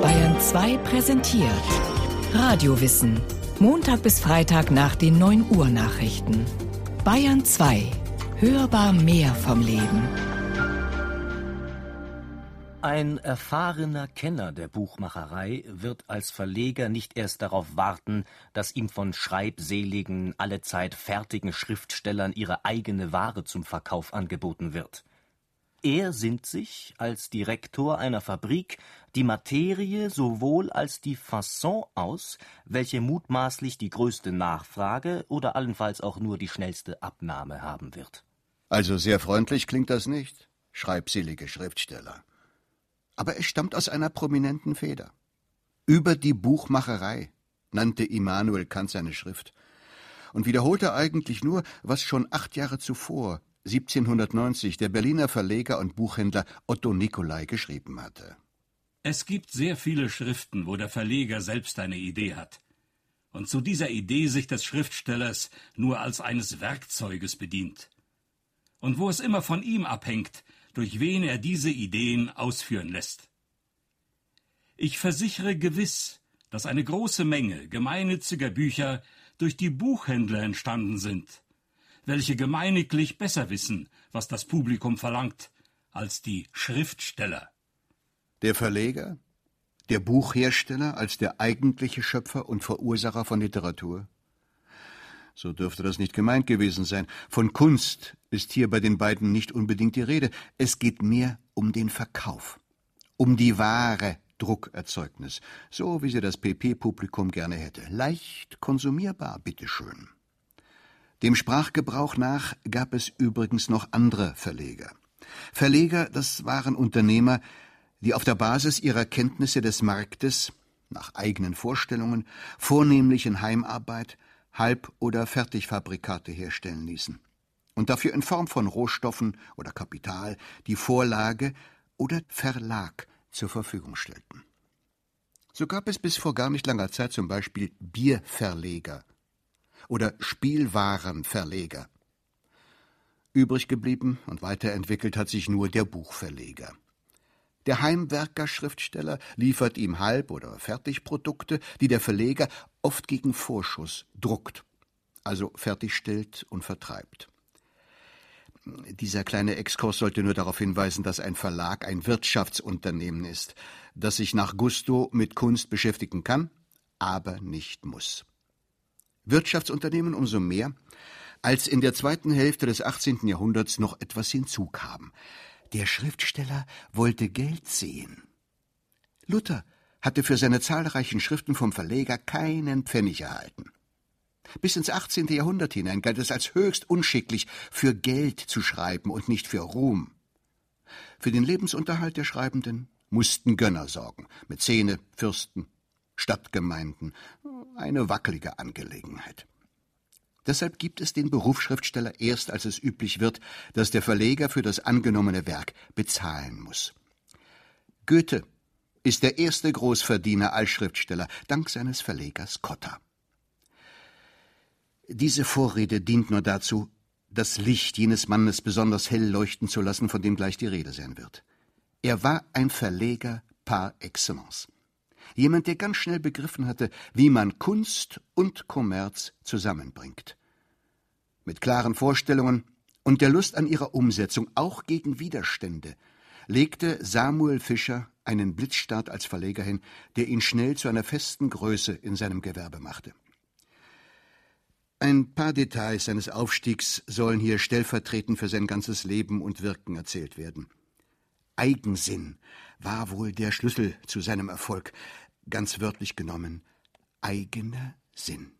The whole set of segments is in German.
Bayern 2 präsentiert Radiowissen. Montag bis Freitag nach den 9 Uhr Nachrichten. Bayern 2. Hörbar mehr vom Leben. Ein erfahrener Kenner der Buchmacherei wird als Verleger nicht erst darauf warten, dass ihm von schreibseligen, allezeit fertigen Schriftstellern ihre eigene Ware zum Verkauf angeboten wird. Er sinnt sich, als Direktor einer Fabrik, die Materie sowohl als die Fasson aus, welche mutmaßlich die größte Nachfrage oder allenfalls auch nur die schnellste Abnahme haben wird. Also sehr freundlich klingt das nicht, schreibselige Schriftsteller aber es stammt aus einer prominenten Feder. Über die Buchmacherei nannte Immanuel Kant seine Schrift und wiederholte eigentlich nur, was schon acht Jahre zuvor, 1790, der Berliner Verleger und Buchhändler Otto Nicolai geschrieben hatte. Es gibt sehr viele Schriften, wo der Verleger selbst eine Idee hat und zu dieser Idee sich des Schriftstellers nur als eines Werkzeuges bedient. Und wo es immer von ihm abhängt, durch wen er diese Ideen ausführen lässt. Ich versichere gewiss, dass eine große Menge gemeinnütziger Bücher durch die Buchhändler entstanden sind, welche gemeiniglich besser wissen, was das Publikum verlangt, als die Schriftsteller. Der Verleger, der Buchhersteller als der eigentliche Schöpfer und Verursacher von Literatur? So dürfte das nicht gemeint gewesen sein. Von Kunst ist hier bei den beiden nicht unbedingt die Rede. Es geht mehr um den Verkauf, um die wahre Druckerzeugnis, so wie sie das PP-Publikum gerne hätte. Leicht konsumierbar, bitteschön. Dem Sprachgebrauch nach gab es übrigens noch andere Verleger. Verleger, das waren Unternehmer, die auf der Basis ihrer Kenntnisse des Marktes, nach eigenen Vorstellungen, vornehmlich in Heimarbeit, Halb- oder Fertigfabrikate herstellen ließen und dafür in Form von Rohstoffen oder Kapital die Vorlage oder Verlag zur Verfügung stellten. So gab es bis vor gar nicht langer Zeit zum Beispiel Bierverleger oder Spielwarenverleger. Übrig geblieben und weiterentwickelt hat sich nur der Buchverleger. Der Heimwerker-Schriftsteller liefert ihm Halb- oder Fertigprodukte, die der Verleger oft gegen Vorschuss druckt, also fertigstellt und vertreibt. Dieser kleine Exkurs sollte nur darauf hinweisen, dass ein Verlag ein Wirtschaftsunternehmen ist, das sich nach Gusto mit Kunst beschäftigen kann, aber nicht muss. Wirtschaftsunternehmen umso mehr, als in der zweiten Hälfte des 18. Jahrhunderts noch etwas hinzukam. Der Schriftsteller wollte Geld sehen. Luther hatte für seine zahlreichen Schriften vom Verleger keinen Pfennig erhalten. Bis ins 18. Jahrhundert hinein galt es als höchst unschicklich, für Geld zu schreiben und nicht für Ruhm. Für den Lebensunterhalt der Schreibenden mussten Gönner sorgen, Mäzene, Fürsten, Stadtgemeinden, eine wackelige Angelegenheit. Deshalb gibt es den Berufsschriftsteller erst, als es üblich wird, dass der Verleger für das angenommene Werk bezahlen muss. Goethe ist der erste Großverdiener als Schriftsteller, dank seines Verlegers Cotta. Diese Vorrede dient nur dazu, das Licht jenes Mannes besonders hell leuchten zu lassen, von dem gleich die Rede sein wird. Er war ein Verleger par excellence. Jemand, der ganz schnell begriffen hatte, wie man Kunst und Kommerz zusammenbringt mit klaren Vorstellungen und der Lust an ihrer Umsetzung, auch gegen Widerstände, legte Samuel Fischer einen Blitzstart als Verleger hin, der ihn schnell zu einer festen Größe in seinem Gewerbe machte. Ein paar Details seines Aufstiegs sollen hier stellvertretend für sein ganzes Leben und Wirken erzählt werden. Eigensinn war wohl der Schlüssel zu seinem Erfolg, ganz wörtlich genommen, eigener Sinn.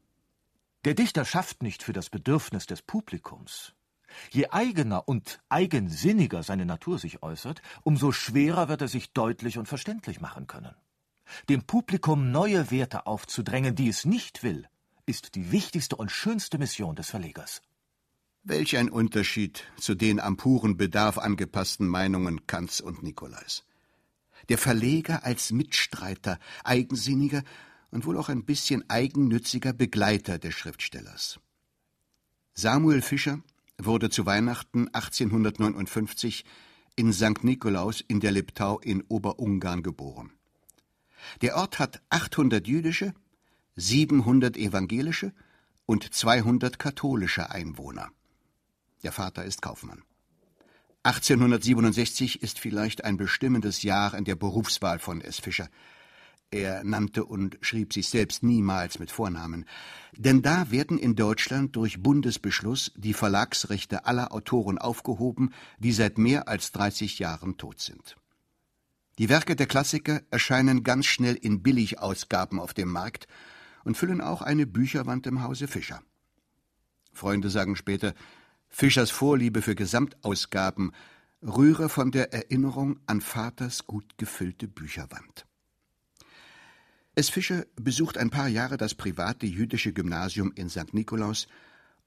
Der Dichter schafft nicht für das Bedürfnis des Publikums. Je eigener und eigensinniger seine Natur sich äußert, umso schwerer wird er sich deutlich und verständlich machen können. Dem Publikum neue Werte aufzudrängen, die es nicht will, ist die wichtigste und schönste Mission des Verlegers. Welch ein Unterschied zu den am puren Bedarf angepassten Meinungen Kants und Nikolais. Der Verleger als Mitstreiter, eigensinniger und wohl auch ein bisschen eigennütziger Begleiter des Schriftstellers. Samuel Fischer wurde zu Weihnachten 1859 in St. Nikolaus in der Liptau in Oberungarn geboren. Der Ort hat 800 jüdische, 700 evangelische und 200 katholische Einwohner. Der Vater ist Kaufmann. 1867 ist vielleicht ein bestimmendes Jahr in der Berufswahl von S. Fischer. Er nannte und schrieb sich selbst niemals mit Vornamen. Denn da werden in Deutschland durch Bundesbeschluss die Verlagsrechte aller Autoren aufgehoben, die seit mehr als 30 Jahren tot sind. Die Werke der Klassiker erscheinen ganz schnell in Billigausgaben auf dem Markt und füllen auch eine Bücherwand im Hause Fischer. Freunde sagen später, Fischers Vorliebe für Gesamtausgaben rühre von der Erinnerung an Vaters gut gefüllte Bücherwand. S. Fischer besucht ein paar Jahre das private jüdische Gymnasium in St. Nikolaus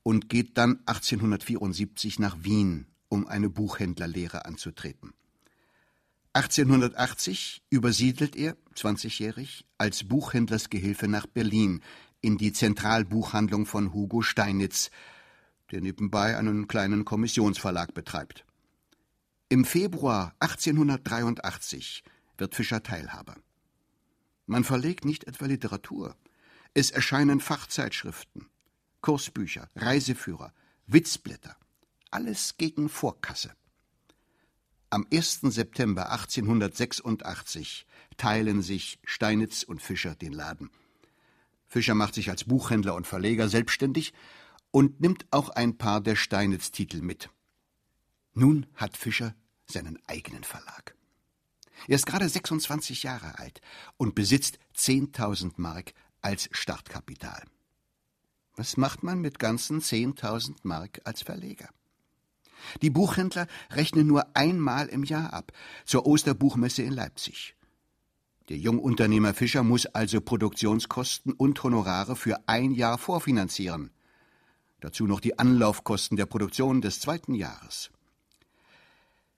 und geht dann 1874 nach Wien, um eine Buchhändlerlehre anzutreten. 1880 übersiedelt er, 20-jährig, als Buchhändlersgehilfe nach Berlin in die Zentralbuchhandlung von Hugo Steinitz, der nebenbei einen kleinen Kommissionsverlag betreibt. Im Februar 1883 wird Fischer Teilhaber. Man verlegt nicht etwa Literatur. Es erscheinen Fachzeitschriften, Kursbücher, Reiseführer, Witzblätter. Alles gegen Vorkasse. Am 1. September 1886 teilen sich Steinitz und Fischer den Laden. Fischer macht sich als Buchhändler und Verleger selbstständig und nimmt auch ein paar der Steinitz-Titel mit. Nun hat Fischer seinen eigenen Verlag. Er ist gerade 26 Jahre alt und besitzt 10.000 Mark als Startkapital. Was macht man mit ganzen 10.000 Mark als Verleger? Die Buchhändler rechnen nur einmal im Jahr ab, zur Osterbuchmesse in Leipzig. Der Jungunternehmer Fischer muss also Produktionskosten und Honorare für ein Jahr vorfinanzieren. Dazu noch die Anlaufkosten der Produktion des zweiten Jahres.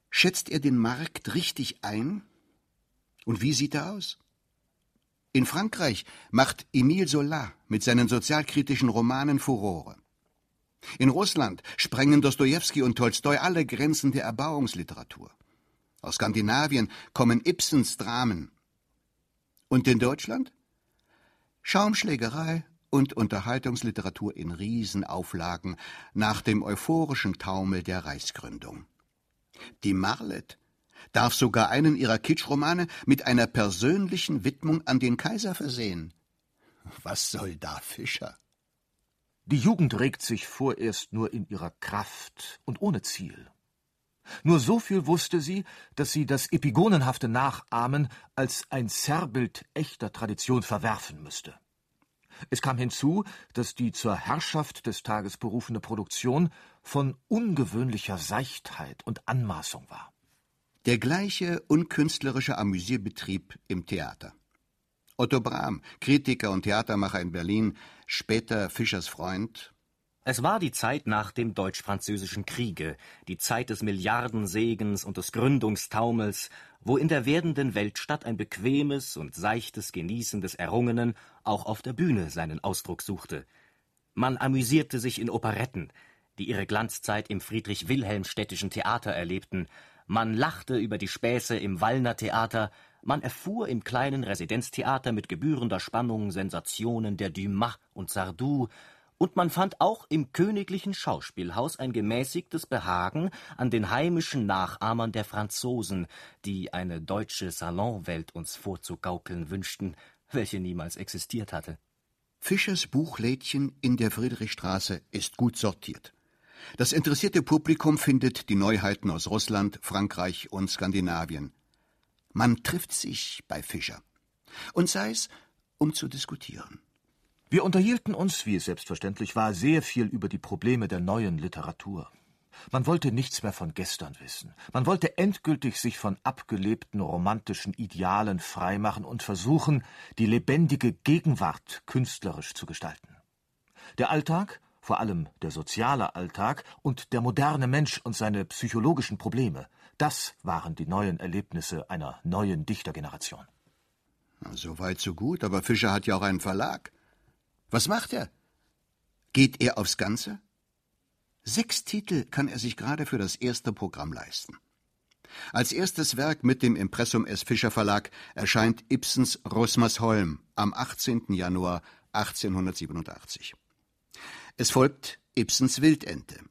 Schätzt er den Markt richtig ein, und wie sieht er aus? In Frankreich macht Émile Zola mit seinen sozialkritischen Romanen Furore. In Russland sprengen Dostojewski und Tolstoi alle Grenzen der Erbauungsliteratur. Aus Skandinavien kommen Ibsens Dramen. Und in Deutschland? Schaumschlägerei und Unterhaltungsliteratur in Riesenauflagen nach dem euphorischen Taumel der Reichsgründung. Die Marlet darf sogar einen ihrer Kitschromane mit einer persönlichen Widmung an den Kaiser versehen. Was soll da Fischer? Die Jugend regt sich vorerst nur in ihrer Kraft und ohne Ziel. Nur so viel wusste sie, dass sie das epigonenhafte Nachahmen als ein Zerrbild echter Tradition verwerfen müsste. Es kam hinzu, dass die zur Herrschaft des Tages berufene Produktion von ungewöhnlicher Seichtheit und Anmaßung war. Der gleiche unkünstlerische Amüsierbetrieb im Theater. Otto Brahm, Kritiker und Theatermacher in Berlin, später Fischers Freund. Es war die Zeit nach dem Deutsch-Französischen Kriege, die Zeit des Milliardensegens und des Gründungstaumels, wo in der werdenden Weltstadt ein bequemes und seichtes Genießen des Errungenen auch auf der Bühne seinen Ausdruck suchte. Man amüsierte sich in Operetten, die ihre Glanzzeit im Friedrich-Wilhelm-städtischen Theater erlebten, man lachte über die Späße im Wallner Theater, man erfuhr im kleinen Residenztheater mit gebührender Spannung Sensationen der Dumas und Sardou, und man fand auch im königlichen Schauspielhaus ein gemäßigtes Behagen an den heimischen Nachahmern der Franzosen, die eine deutsche Salonwelt uns vorzugaukeln wünschten, welche niemals existiert hatte. Fischers Buchlädchen in der Friedrichstraße ist gut sortiert. Das interessierte Publikum findet die Neuheiten aus Russland, Frankreich und Skandinavien. Man trifft sich bei Fischer. Und sei es, um zu diskutieren. Wir unterhielten uns, wie es selbstverständlich war, sehr viel über die Probleme der neuen Literatur. Man wollte nichts mehr von gestern wissen. Man wollte endgültig sich von abgelebten romantischen Idealen freimachen und versuchen, die lebendige Gegenwart künstlerisch zu gestalten. Der Alltag vor allem der soziale Alltag und der moderne Mensch und seine psychologischen Probleme, das waren die neuen Erlebnisse einer neuen Dichtergeneration. So weit, so gut, aber Fischer hat ja auch einen Verlag. Was macht er? Geht er aufs Ganze? Sechs Titel kann er sich gerade für das erste Programm leisten. Als erstes Werk mit dem Impressum S. Fischer Verlag erscheint Ibsens Rosmersholm am 18. Januar 1887. Es folgt Ibsens Wildente.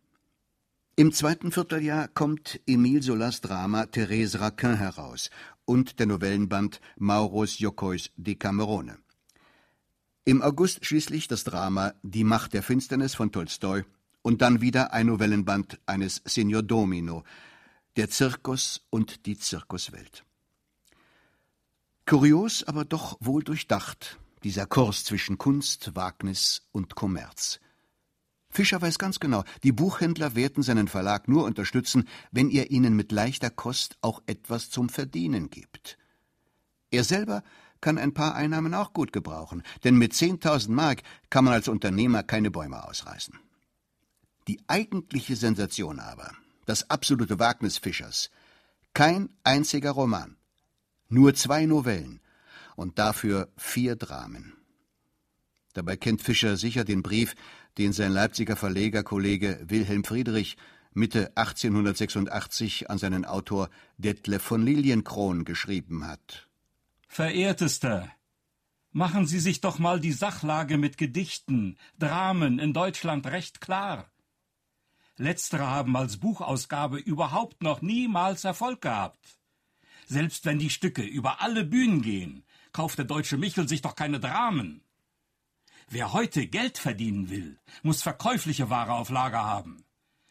Im zweiten Vierteljahr kommt Emile Solas Drama Therese Raquin heraus und der Novellenband Mauros Jokois Decamerone. Im August schließlich das Drama Die Macht der Finsternis von Tolstoi und dann wieder ein Novellenband eines Signor Domino, Der Zirkus und die Zirkuswelt. Kurios, aber doch wohl durchdacht, dieser Kurs zwischen Kunst, Wagnis und Kommerz. Fischer weiß ganz genau, die Buchhändler werden seinen Verlag nur unterstützen, wenn er ihnen mit leichter Kost auch etwas zum Verdienen gibt. Er selber kann ein paar Einnahmen auch gut gebrauchen, denn mit 10.000 Mark kann man als Unternehmer keine Bäume ausreißen. Die eigentliche Sensation aber, das absolute Wagnis Fischers, kein einziger Roman, nur zwei Novellen und dafür vier Dramen. Dabei kennt Fischer sicher den Brief, den sein Leipziger Verlegerkollege Wilhelm Friedrich Mitte 1886 an seinen Autor Detlef von Lilienkron geschrieben hat. Verehrtester, machen Sie sich doch mal die Sachlage mit Gedichten, Dramen in Deutschland recht klar. Letztere haben als Buchausgabe überhaupt noch niemals Erfolg gehabt. Selbst wenn die Stücke über alle Bühnen gehen, kauft der deutsche Michel sich doch keine Dramen. Wer heute Geld verdienen will, muss verkäufliche Ware auf Lager haben.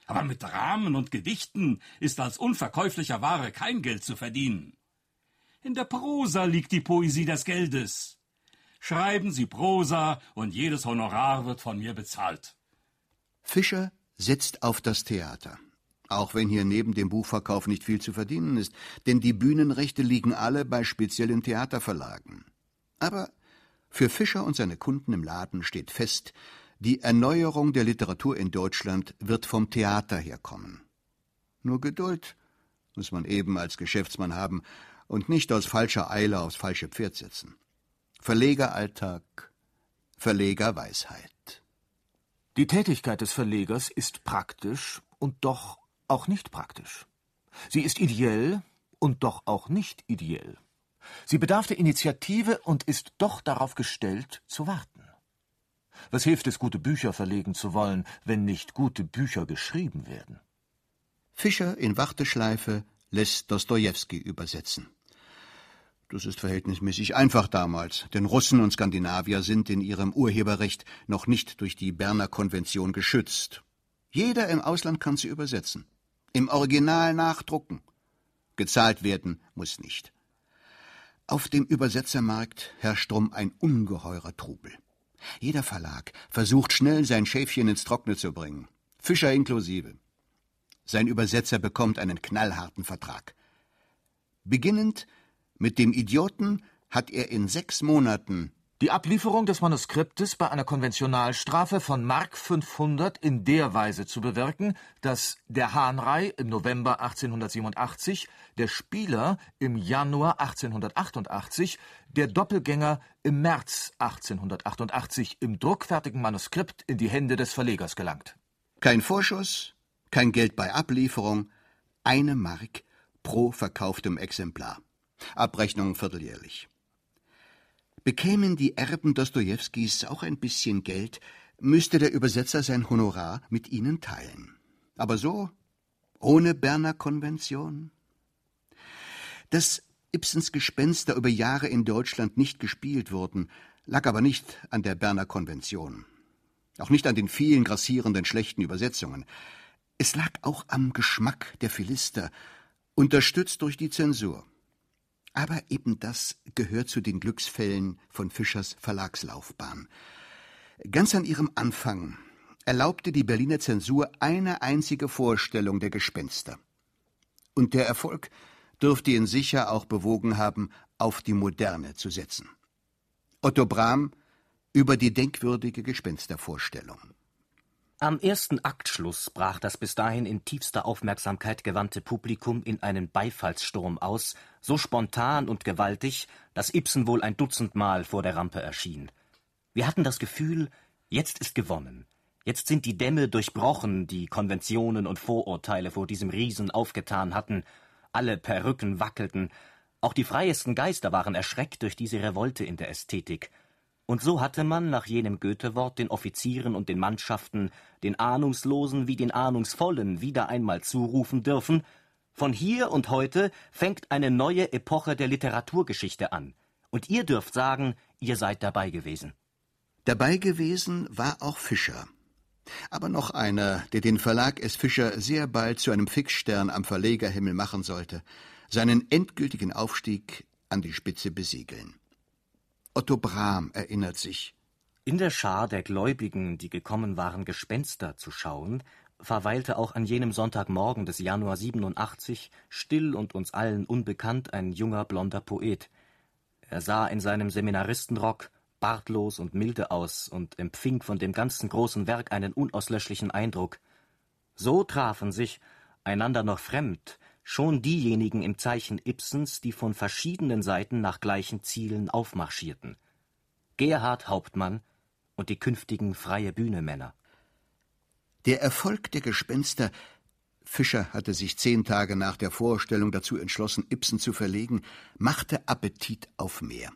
Aber mit Dramen und Gedichten ist als unverkäuflicher Ware kein Geld zu verdienen. In der Prosa liegt die Poesie des Geldes. Schreiben Sie Prosa und jedes Honorar wird von mir bezahlt. Fischer setzt auf das Theater. Auch wenn hier neben dem Buchverkauf nicht viel zu verdienen ist, denn die Bühnenrechte liegen alle bei speziellen Theaterverlagen. Aber für Fischer und seine Kunden im Laden steht fest, die Erneuerung der Literatur in Deutschland wird vom Theater herkommen. Nur Geduld muss man eben als Geschäftsmann haben und nicht aus falscher Eile aufs falsche Pferd setzen. Verlegeralltag, Verlegerweisheit. Die Tätigkeit des Verlegers ist praktisch und doch auch nicht praktisch. Sie ist ideell und doch auch nicht ideell. Sie bedarf der Initiative und ist doch darauf gestellt, zu warten. Was hilft es, gute Bücher verlegen zu wollen, wenn nicht gute Bücher geschrieben werden? Fischer in Warteschleife lässt Dostojewski übersetzen. Das ist verhältnismäßig einfach damals, denn Russen und Skandinavier sind in ihrem Urheberrecht noch nicht durch die Berner Konvention geschützt. Jeder im Ausland kann sie übersetzen, im Original nachdrucken. Gezahlt werden muss nicht. Auf dem Übersetzermarkt herrscht drum ein ungeheurer Trubel. Jeder Verlag versucht schnell sein Schäfchen ins Trockene zu bringen, Fischer inklusive. Sein Übersetzer bekommt einen knallharten Vertrag. Beginnend mit dem Idioten hat er in sechs Monaten die Ablieferung des Manuskriptes bei einer Konventionalstrafe von Mark 500 in der Weise zu bewirken, dass der Hahnrei im November 1887, der Spieler im Januar 1888, der Doppelgänger im März 1888 im druckfertigen Manuskript in die Hände des Verlegers gelangt. Kein Vorschuss, kein Geld bei Ablieferung, eine Mark pro verkauftem Exemplar. Abrechnung vierteljährlich. Bekämen die Erben Dostojewskis auch ein bisschen Geld, müsste der Übersetzer sein Honorar mit ihnen teilen. Aber so, ohne Berner Konvention? Dass Ibsens Gespenster über Jahre in Deutschland nicht gespielt wurden, lag aber nicht an der Berner Konvention. Auch nicht an den vielen grassierenden schlechten Übersetzungen. Es lag auch am Geschmack der Philister, unterstützt durch die Zensur. Aber eben das gehört zu den Glücksfällen von Fischers Verlagslaufbahn. Ganz an ihrem Anfang erlaubte die Berliner Zensur eine einzige Vorstellung der Gespenster. Und der Erfolg dürfte ihn sicher auch bewogen haben, auf die Moderne zu setzen. Otto Brahm über die denkwürdige Gespenstervorstellung. Am ersten Aktschluss brach das bis dahin in tiefster Aufmerksamkeit gewandte Publikum in einen Beifallssturm aus, so spontan und gewaltig, dass Ibsen wohl ein Dutzendmal vor der Rampe erschien. Wir hatten das Gefühl, jetzt ist gewonnen. Jetzt sind die Dämme durchbrochen, die Konventionen und Vorurteile vor diesem Riesen aufgetan hatten, alle Perücken wackelten, auch die freiesten Geister waren erschreckt durch diese Revolte in der Ästhetik. Und so hatte man nach jenem Goethe-Wort den Offizieren und den Mannschaften, den Ahnungslosen wie den Ahnungsvollen wieder einmal zurufen dürfen, von hier und heute fängt eine neue Epoche der Literaturgeschichte an. Und ihr dürft sagen, ihr seid dabei gewesen. Dabei gewesen war auch Fischer. Aber noch einer, der den Verlag S. Fischer sehr bald zu einem Fixstern am Verlegerhimmel machen sollte – seinen endgültigen Aufstieg an die Spitze besiegeln. Otto Brahm erinnert sich. In der Schar der Gläubigen, die gekommen waren, Gespenster zu schauen, verweilte auch an jenem Sonntagmorgen des Januar 87 still und uns allen unbekannt ein junger blonder Poet. Er sah in seinem Seminaristenrock bartlos und milde aus und empfing von dem ganzen großen Werk einen unauslöschlichen Eindruck. So trafen sich, einander noch fremd, schon diejenigen im Zeichen Ibsens, die von verschiedenen Seiten nach gleichen Zielen aufmarschierten. Gerhard Hauptmann und die künftigen freie Bühne-Männer. Der Erfolg der Gespenster Fischer hatte sich zehn Tage nach der Vorstellung dazu entschlossen, Ibsen zu verlegen, machte Appetit auf mehr.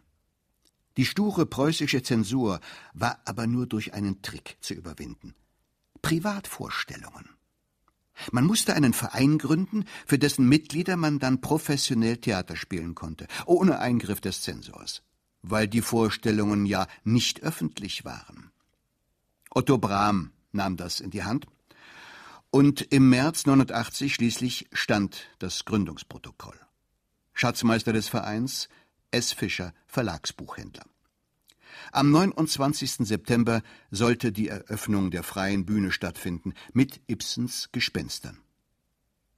Die sture preußische Zensur war aber nur durch einen Trick zu überwinden. Privatvorstellungen. Man musste einen Verein gründen, für dessen Mitglieder man dann professionell Theater spielen konnte, ohne Eingriff des Zensors, weil die Vorstellungen ja nicht öffentlich waren. Otto Brahm nahm das in die Hand und im März 89 schließlich stand das Gründungsprotokoll. Schatzmeister des Vereins S. Fischer, Verlagsbuchhändler. Am 29. September sollte die Eröffnung der freien Bühne stattfinden mit Ibsens Gespenstern.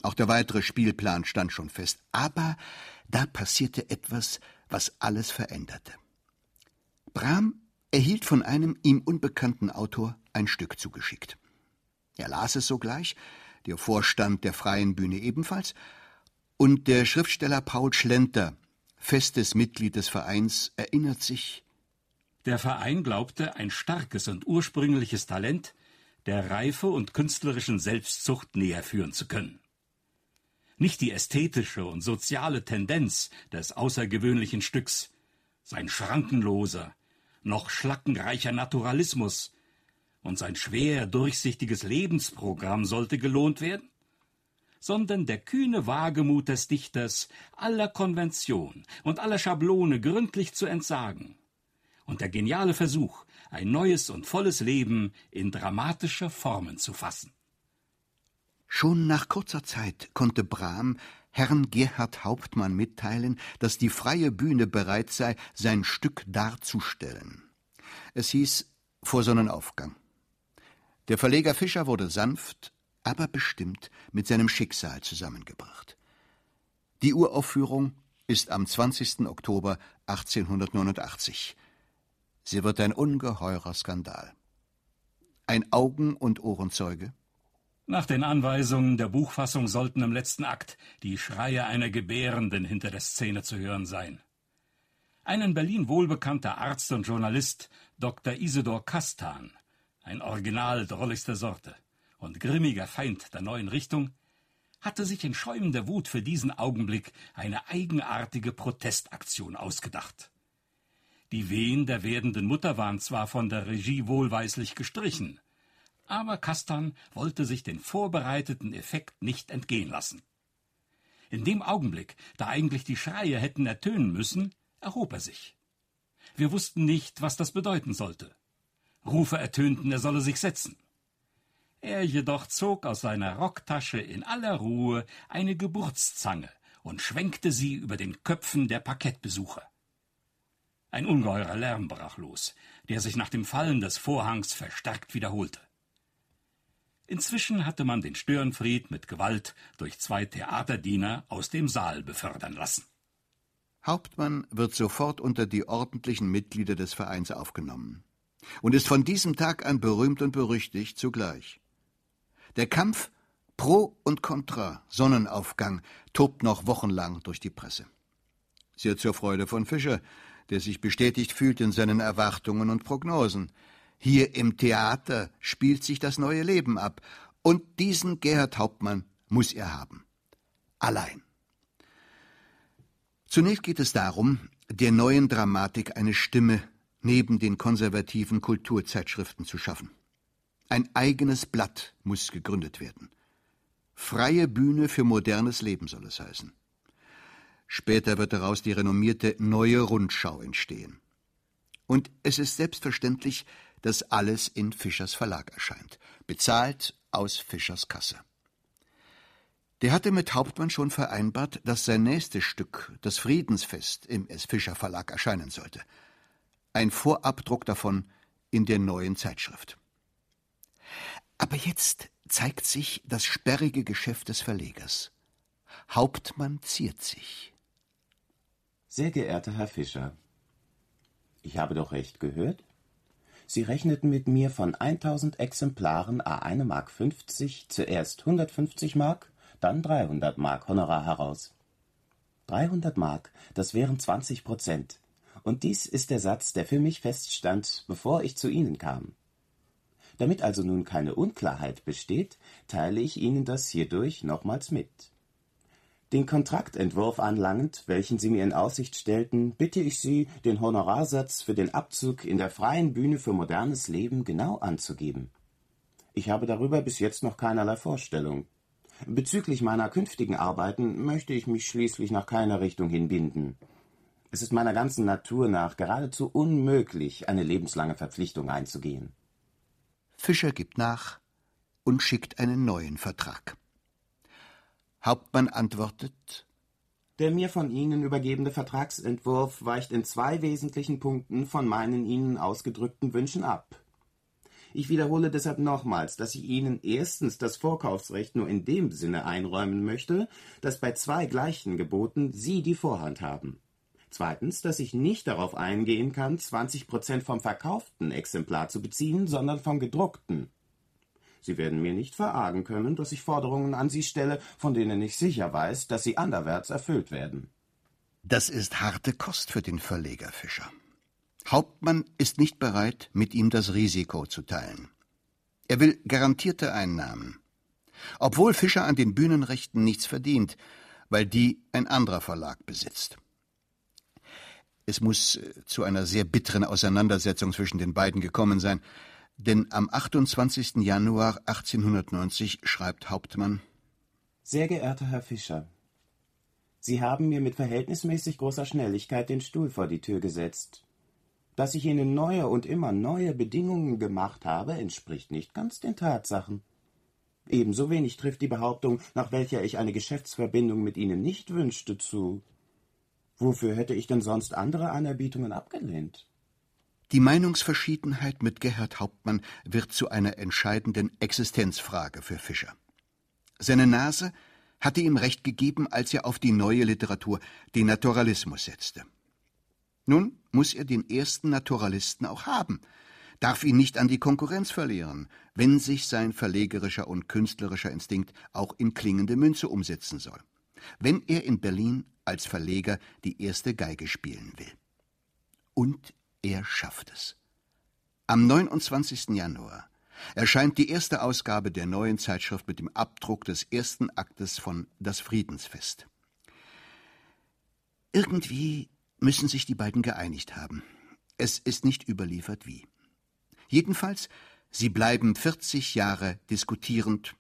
Auch der weitere Spielplan stand schon fest, aber da passierte etwas, was alles veränderte. Brahm erhielt von einem ihm unbekannten Autor ein Stück zugeschickt. Er las es sogleich, der Vorstand der freien Bühne ebenfalls, und der Schriftsteller Paul Schlenter, festes Mitglied des Vereins, erinnert sich, der Verein glaubte, ein starkes und ursprüngliches Talent der Reife und künstlerischen Selbstzucht näher führen zu können. Nicht die ästhetische und soziale Tendenz des außergewöhnlichen Stücks, sein schrankenloser, noch schlackenreicher Naturalismus und sein schwer durchsichtiges Lebensprogramm sollte gelohnt werden, sondern der kühne Wagemut des Dichters, aller Konvention und aller Schablone gründlich zu entsagen und der geniale Versuch, ein neues und volles Leben in dramatische Formen zu fassen. Schon nach kurzer Zeit konnte Brahm Herrn Gerhard Hauptmann mitteilen, dass die freie Bühne bereit sei, sein Stück darzustellen. Es hieß vor Sonnenaufgang. Der Verleger Fischer wurde sanft, aber bestimmt mit seinem Schicksal zusammengebracht. Die Uraufführung ist am 20. Oktober 1889. Sie wird ein ungeheurer Skandal. Ein Augen- und Ohrenzeuge? Nach den Anweisungen der Buchfassung sollten im letzten Akt die Schreie einer Gebärenden hinter der Szene zu hören sein. Ein in Berlin wohlbekannter Arzt und Journalist, Dr. Isidor Kastan, ein Original drolligster Sorte und grimmiger Feind der neuen Richtung, hatte sich in schäumender Wut für diesen Augenblick eine eigenartige Protestaktion ausgedacht. Die Wehen der werdenden Mutter waren zwar von der Regie wohlweislich gestrichen, aber Kastan wollte sich den vorbereiteten Effekt nicht entgehen lassen. In dem Augenblick, da eigentlich die Schreie hätten ertönen müssen, erhob er sich. Wir wussten nicht, was das bedeuten sollte. Rufe ertönten, er solle sich setzen. Er jedoch zog aus seiner Rocktasche in aller Ruhe eine Geburtszange und schwenkte sie über den Köpfen der Parkettbesucher. Ein ungeheurer Lärm brach los, der sich nach dem Fallen des Vorhangs verstärkt wiederholte. Inzwischen hatte man den Störenfried mit Gewalt durch zwei Theaterdiener aus dem Saal befördern lassen. Hauptmann wird sofort unter die ordentlichen Mitglieder des Vereins aufgenommen und ist von diesem Tag an berühmt und berüchtigt zugleich. Der Kampf Pro und Contra Sonnenaufgang tobt noch wochenlang durch die Presse. Sehr zur Freude von Fischer, der sich bestätigt fühlt in seinen Erwartungen und Prognosen. Hier im Theater spielt sich das neue Leben ab, und diesen Gerhard Hauptmann muss er haben. Allein. Zunächst geht es darum, der neuen Dramatik eine Stimme neben den konservativen Kulturzeitschriften zu schaffen. Ein eigenes Blatt muss gegründet werden. Freie Bühne für modernes Leben soll es heißen. Später wird daraus die renommierte Neue Rundschau entstehen. Und es ist selbstverständlich, dass alles in Fischers Verlag erscheint, bezahlt aus Fischers Kasse. Der hatte mit Hauptmann schon vereinbart, dass sein nächstes Stück, das Friedensfest, im S. Fischer Verlag erscheinen sollte. Ein Vorabdruck davon in der neuen Zeitschrift. Aber jetzt zeigt sich das sperrige Geschäft des Verlegers. Hauptmann ziert sich. Sehr geehrter Herr Fischer, ich habe doch recht gehört? Sie rechneten mit mir von 1000 Exemplaren a 1 Mark 50 zuerst 150 Mark, dann 300 Mark Honorar heraus. 300 Mark, das wären 20 Prozent. Und dies ist der Satz, der für mich feststand, bevor ich zu Ihnen kam. Damit also nun keine Unklarheit besteht, teile ich Ihnen das hierdurch nochmals mit. Den Kontraktentwurf anlangend, welchen Sie mir in Aussicht stellten, bitte ich Sie, den Honorarsatz für den Abzug in der freien Bühne für modernes Leben genau anzugeben. Ich habe darüber bis jetzt noch keinerlei Vorstellung. Bezüglich meiner künftigen Arbeiten möchte ich mich schließlich nach keiner Richtung hinbinden. Es ist meiner ganzen Natur nach geradezu unmöglich, eine lebenslange Verpflichtung einzugehen. Fischer gibt nach und schickt einen neuen Vertrag. Hauptmann antwortet Der mir von Ihnen übergebene Vertragsentwurf weicht in zwei wesentlichen Punkten von meinen Ihnen ausgedrückten Wünschen ab. Ich wiederhole deshalb nochmals, dass ich Ihnen erstens das Vorkaufsrecht nur in dem Sinne einräumen möchte, dass bei zwei gleichen Geboten Sie die Vorhand haben. Zweitens, dass ich nicht darauf eingehen kann, 20 Prozent vom verkauften Exemplar zu beziehen, sondern vom gedruckten. Sie werden mir nicht verargen können, dass ich Forderungen an Sie stelle, von denen ich sicher weiß, dass sie anderwärts erfüllt werden. Das ist harte Kost für den Verleger Fischer. Hauptmann ist nicht bereit, mit ihm das Risiko zu teilen. Er will garantierte Einnahmen. Obwohl Fischer an den Bühnenrechten nichts verdient, weil die ein anderer Verlag besitzt. Es muss äh, zu einer sehr bitteren Auseinandersetzung zwischen den beiden gekommen sein, denn am 28. Januar 1890 schreibt Hauptmann Sehr geehrter Herr Fischer, Sie haben mir mit verhältnismäßig großer Schnelligkeit den Stuhl vor die Tür gesetzt. Dass ich Ihnen neue und immer neue Bedingungen gemacht habe, entspricht nicht ganz den Tatsachen. Ebenso wenig trifft die Behauptung, nach welcher ich eine Geschäftsverbindung mit Ihnen nicht wünschte, zu. Wofür hätte ich denn sonst andere Anerbietungen abgelehnt? Die Meinungsverschiedenheit mit Gerhard Hauptmann wird zu einer entscheidenden Existenzfrage für Fischer. Seine Nase hatte ihm recht gegeben, als er auf die neue Literatur, den Naturalismus setzte. Nun muss er den ersten Naturalisten auch haben, darf ihn nicht an die Konkurrenz verlieren, wenn sich sein verlegerischer und künstlerischer Instinkt auch in klingende Münze umsetzen soll, wenn er in Berlin als Verleger die erste Geige spielen will. Und er schafft es. Am 29. Januar erscheint die erste Ausgabe der neuen Zeitschrift mit dem Abdruck des ersten Aktes von Das Friedensfest. Irgendwie müssen sich die beiden geeinigt haben. Es ist nicht überliefert wie. Jedenfalls, sie bleiben 40 Jahre diskutierend,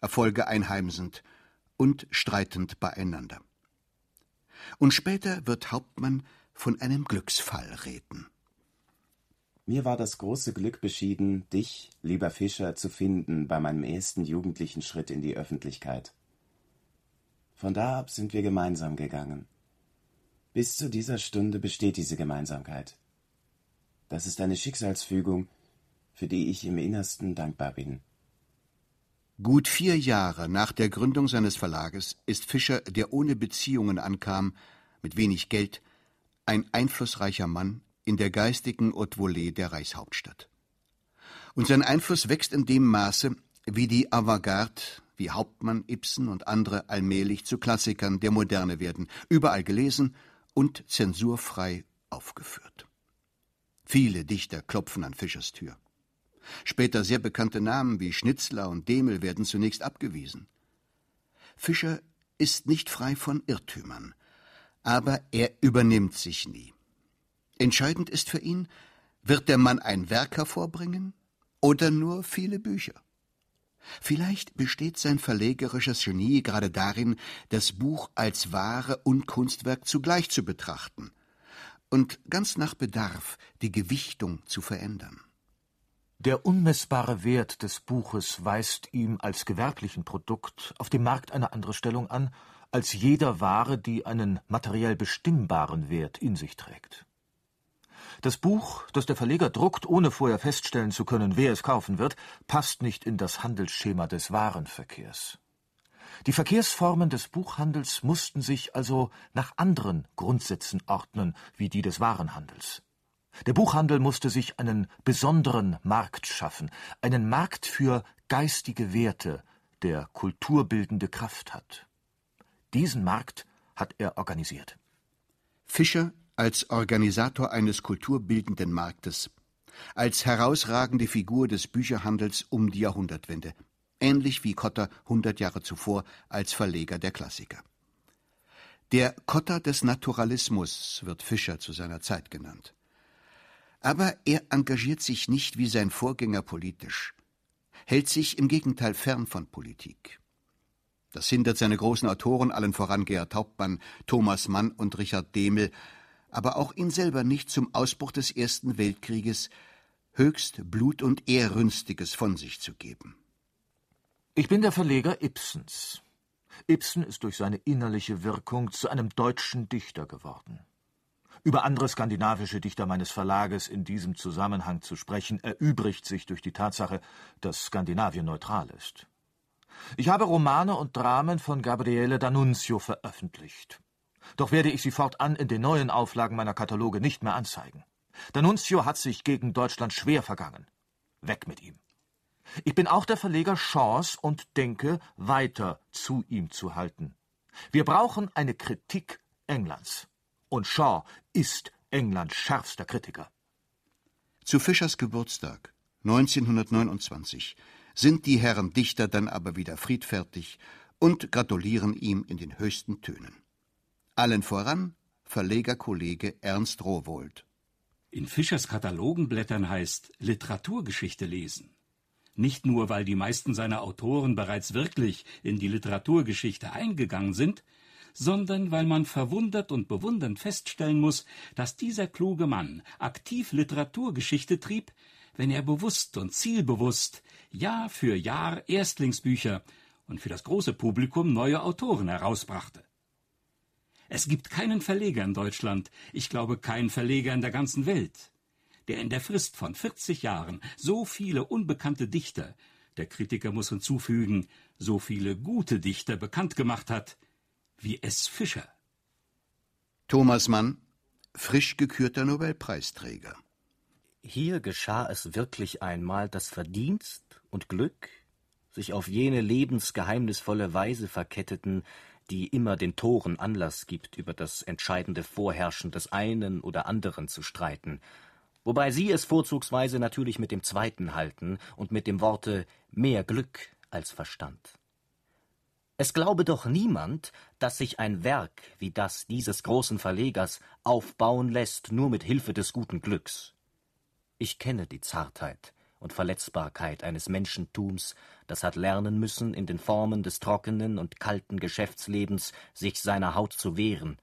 Erfolge einheimsend und streitend beieinander. Und später wird Hauptmann von einem Glücksfall reden. Mir war das große Glück beschieden, dich, lieber Fischer, zu finden bei meinem ersten jugendlichen Schritt in die Öffentlichkeit. Von da ab sind wir gemeinsam gegangen. Bis zu dieser Stunde besteht diese Gemeinsamkeit. Das ist eine Schicksalsfügung, für die ich im Innersten dankbar bin. Gut vier Jahre nach der Gründung seines Verlages ist Fischer, der ohne Beziehungen ankam, mit wenig Geld, ein einflussreicher Mann in der geistigen Haute Volée der Reichshauptstadt. Und sein Einfluss wächst in dem Maße, wie die Avantgarde, wie Hauptmann, Ibsen und andere allmählich zu Klassikern der Moderne werden, überall gelesen und zensurfrei aufgeführt. Viele Dichter klopfen an Fischers Tür. Später sehr bekannte Namen wie Schnitzler und Demel werden zunächst abgewiesen. Fischer ist nicht frei von Irrtümern, Aber er übernimmt sich nie. Entscheidend ist für ihn, wird der Mann ein Werk hervorbringen oder nur viele Bücher? Vielleicht besteht sein verlegerisches Genie gerade darin, das Buch als Ware und Kunstwerk zugleich zu betrachten und ganz nach Bedarf die Gewichtung zu verändern. Der unmessbare Wert des Buches weist ihm als gewerblichen Produkt auf dem Markt eine andere Stellung an als jeder Ware, die einen materiell bestimmbaren Wert in sich trägt. Das Buch, das der Verleger druckt, ohne vorher feststellen zu können, wer es kaufen wird, passt nicht in das Handelsschema des Warenverkehrs. Die Verkehrsformen des Buchhandels mussten sich also nach anderen Grundsätzen ordnen wie die des Warenhandels. Der Buchhandel musste sich einen besonderen Markt schaffen, einen Markt für geistige Werte, der kulturbildende Kraft hat. Diesen Markt hat er organisiert. Fischer als Organisator eines kulturbildenden Marktes, als herausragende Figur des Bücherhandels um die Jahrhundertwende, ähnlich wie Cotter hundert Jahre zuvor als Verleger der Klassiker. Der Cotter des Naturalismus wird Fischer zu seiner Zeit genannt. Aber er engagiert sich nicht wie sein Vorgänger politisch, hält sich im Gegenteil fern von Politik. Das hindert seine großen Autoren, allen voran Gerhard Hauptmann, Thomas Mann und Richard Demel, aber auch ihn selber nicht zum Ausbruch des Ersten Weltkrieges höchst Blut- und Ehrrünstiges von sich zu geben. Ich bin der Verleger Ibsens. Ibsen ist durch seine innerliche Wirkung zu einem deutschen Dichter geworden. Über andere skandinavische Dichter meines Verlages in diesem Zusammenhang zu sprechen, erübrigt sich durch die Tatsache, dass Skandinavien neutral ist. Ich habe Romane und Dramen von Gabriele D'Annunzio veröffentlicht. Doch werde ich sie fortan in den neuen Auflagen meiner Kataloge nicht mehr anzeigen. D'Annunzio hat sich gegen Deutschland schwer vergangen. Weg mit ihm. Ich bin auch der Verleger Shaws und denke, weiter zu ihm zu halten. Wir brauchen eine Kritik Englands. Und Shaw ist Englands schärfster Kritiker. Zu Fischers Geburtstag 1929 sind die Herren Dichter dann aber wieder friedfertig und gratulieren ihm in den höchsten Tönen. Allen voran Verlegerkollege Ernst Rowohlt. In Fischers Katalogenblättern heißt Literaturgeschichte lesen. Nicht nur, weil die meisten seiner Autoren bereits wirklich in die Literaturgeschichte eingegangen sind, sondern weil man verwundert und bewundernd feststellen muss, dass dieser kluge Mann aktiv Literaturgeschichte trieb, wenn er bewusst und zielbewusst Jahr für Jahr Erstlingsbücher und für das große Publikum neue Autoren herausbrachte. Es gibt keinen Verleger in Deutschland, ich glaube keinen Verleger in der ganzen Welt, der in der Frist von 40 Jahren so viele unbekannte Dichter, der Kritiker muss hinzufügen, so viele gute Dichter bekannt gemacht hat, wie S. Fischer. Thomas Mann, frisch gekürter Nobelpreisträger. Hier geschah es wirklich einmal, dass Verdienst und Glück sich auf jene lebensgeheimnisvolle Weise verketteten, die immer den Toren Anlass gibt, über das entscheidende Vorherrschen des einen oder anderen zu streiten, wobei Sie es vorzugsweise natürlich mit dem zweiten halten und mit dem Worte mehr Glück als Verstand. Es glaube doch niemand, dass sich ein Werk wie das dieses großen Verlegers aufbauen lässt nur mit Hilfe des guten Glücks. Ich kenne die Zartheit und Verletzbarkeit eines Menschentums, das hat lernen müssen, in den Formen des trockenen und kalten Geschäftslebens sich seiner Haut zu wehren,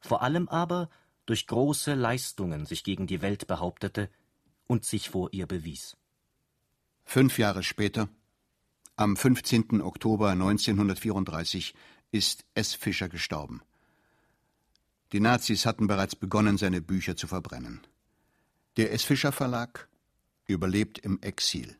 vor allem aber durch große Leistungen sich gegen die Welt behauptete und sich vor ihr bewies. Fünf Jahre später am 15. Oktober 1934 ist S. Fischer gestorben. Die Nazis hatten bereits begonnen, seine Bücher zu verbrennen. Der S. Fischer Verlag überlebt im Exil.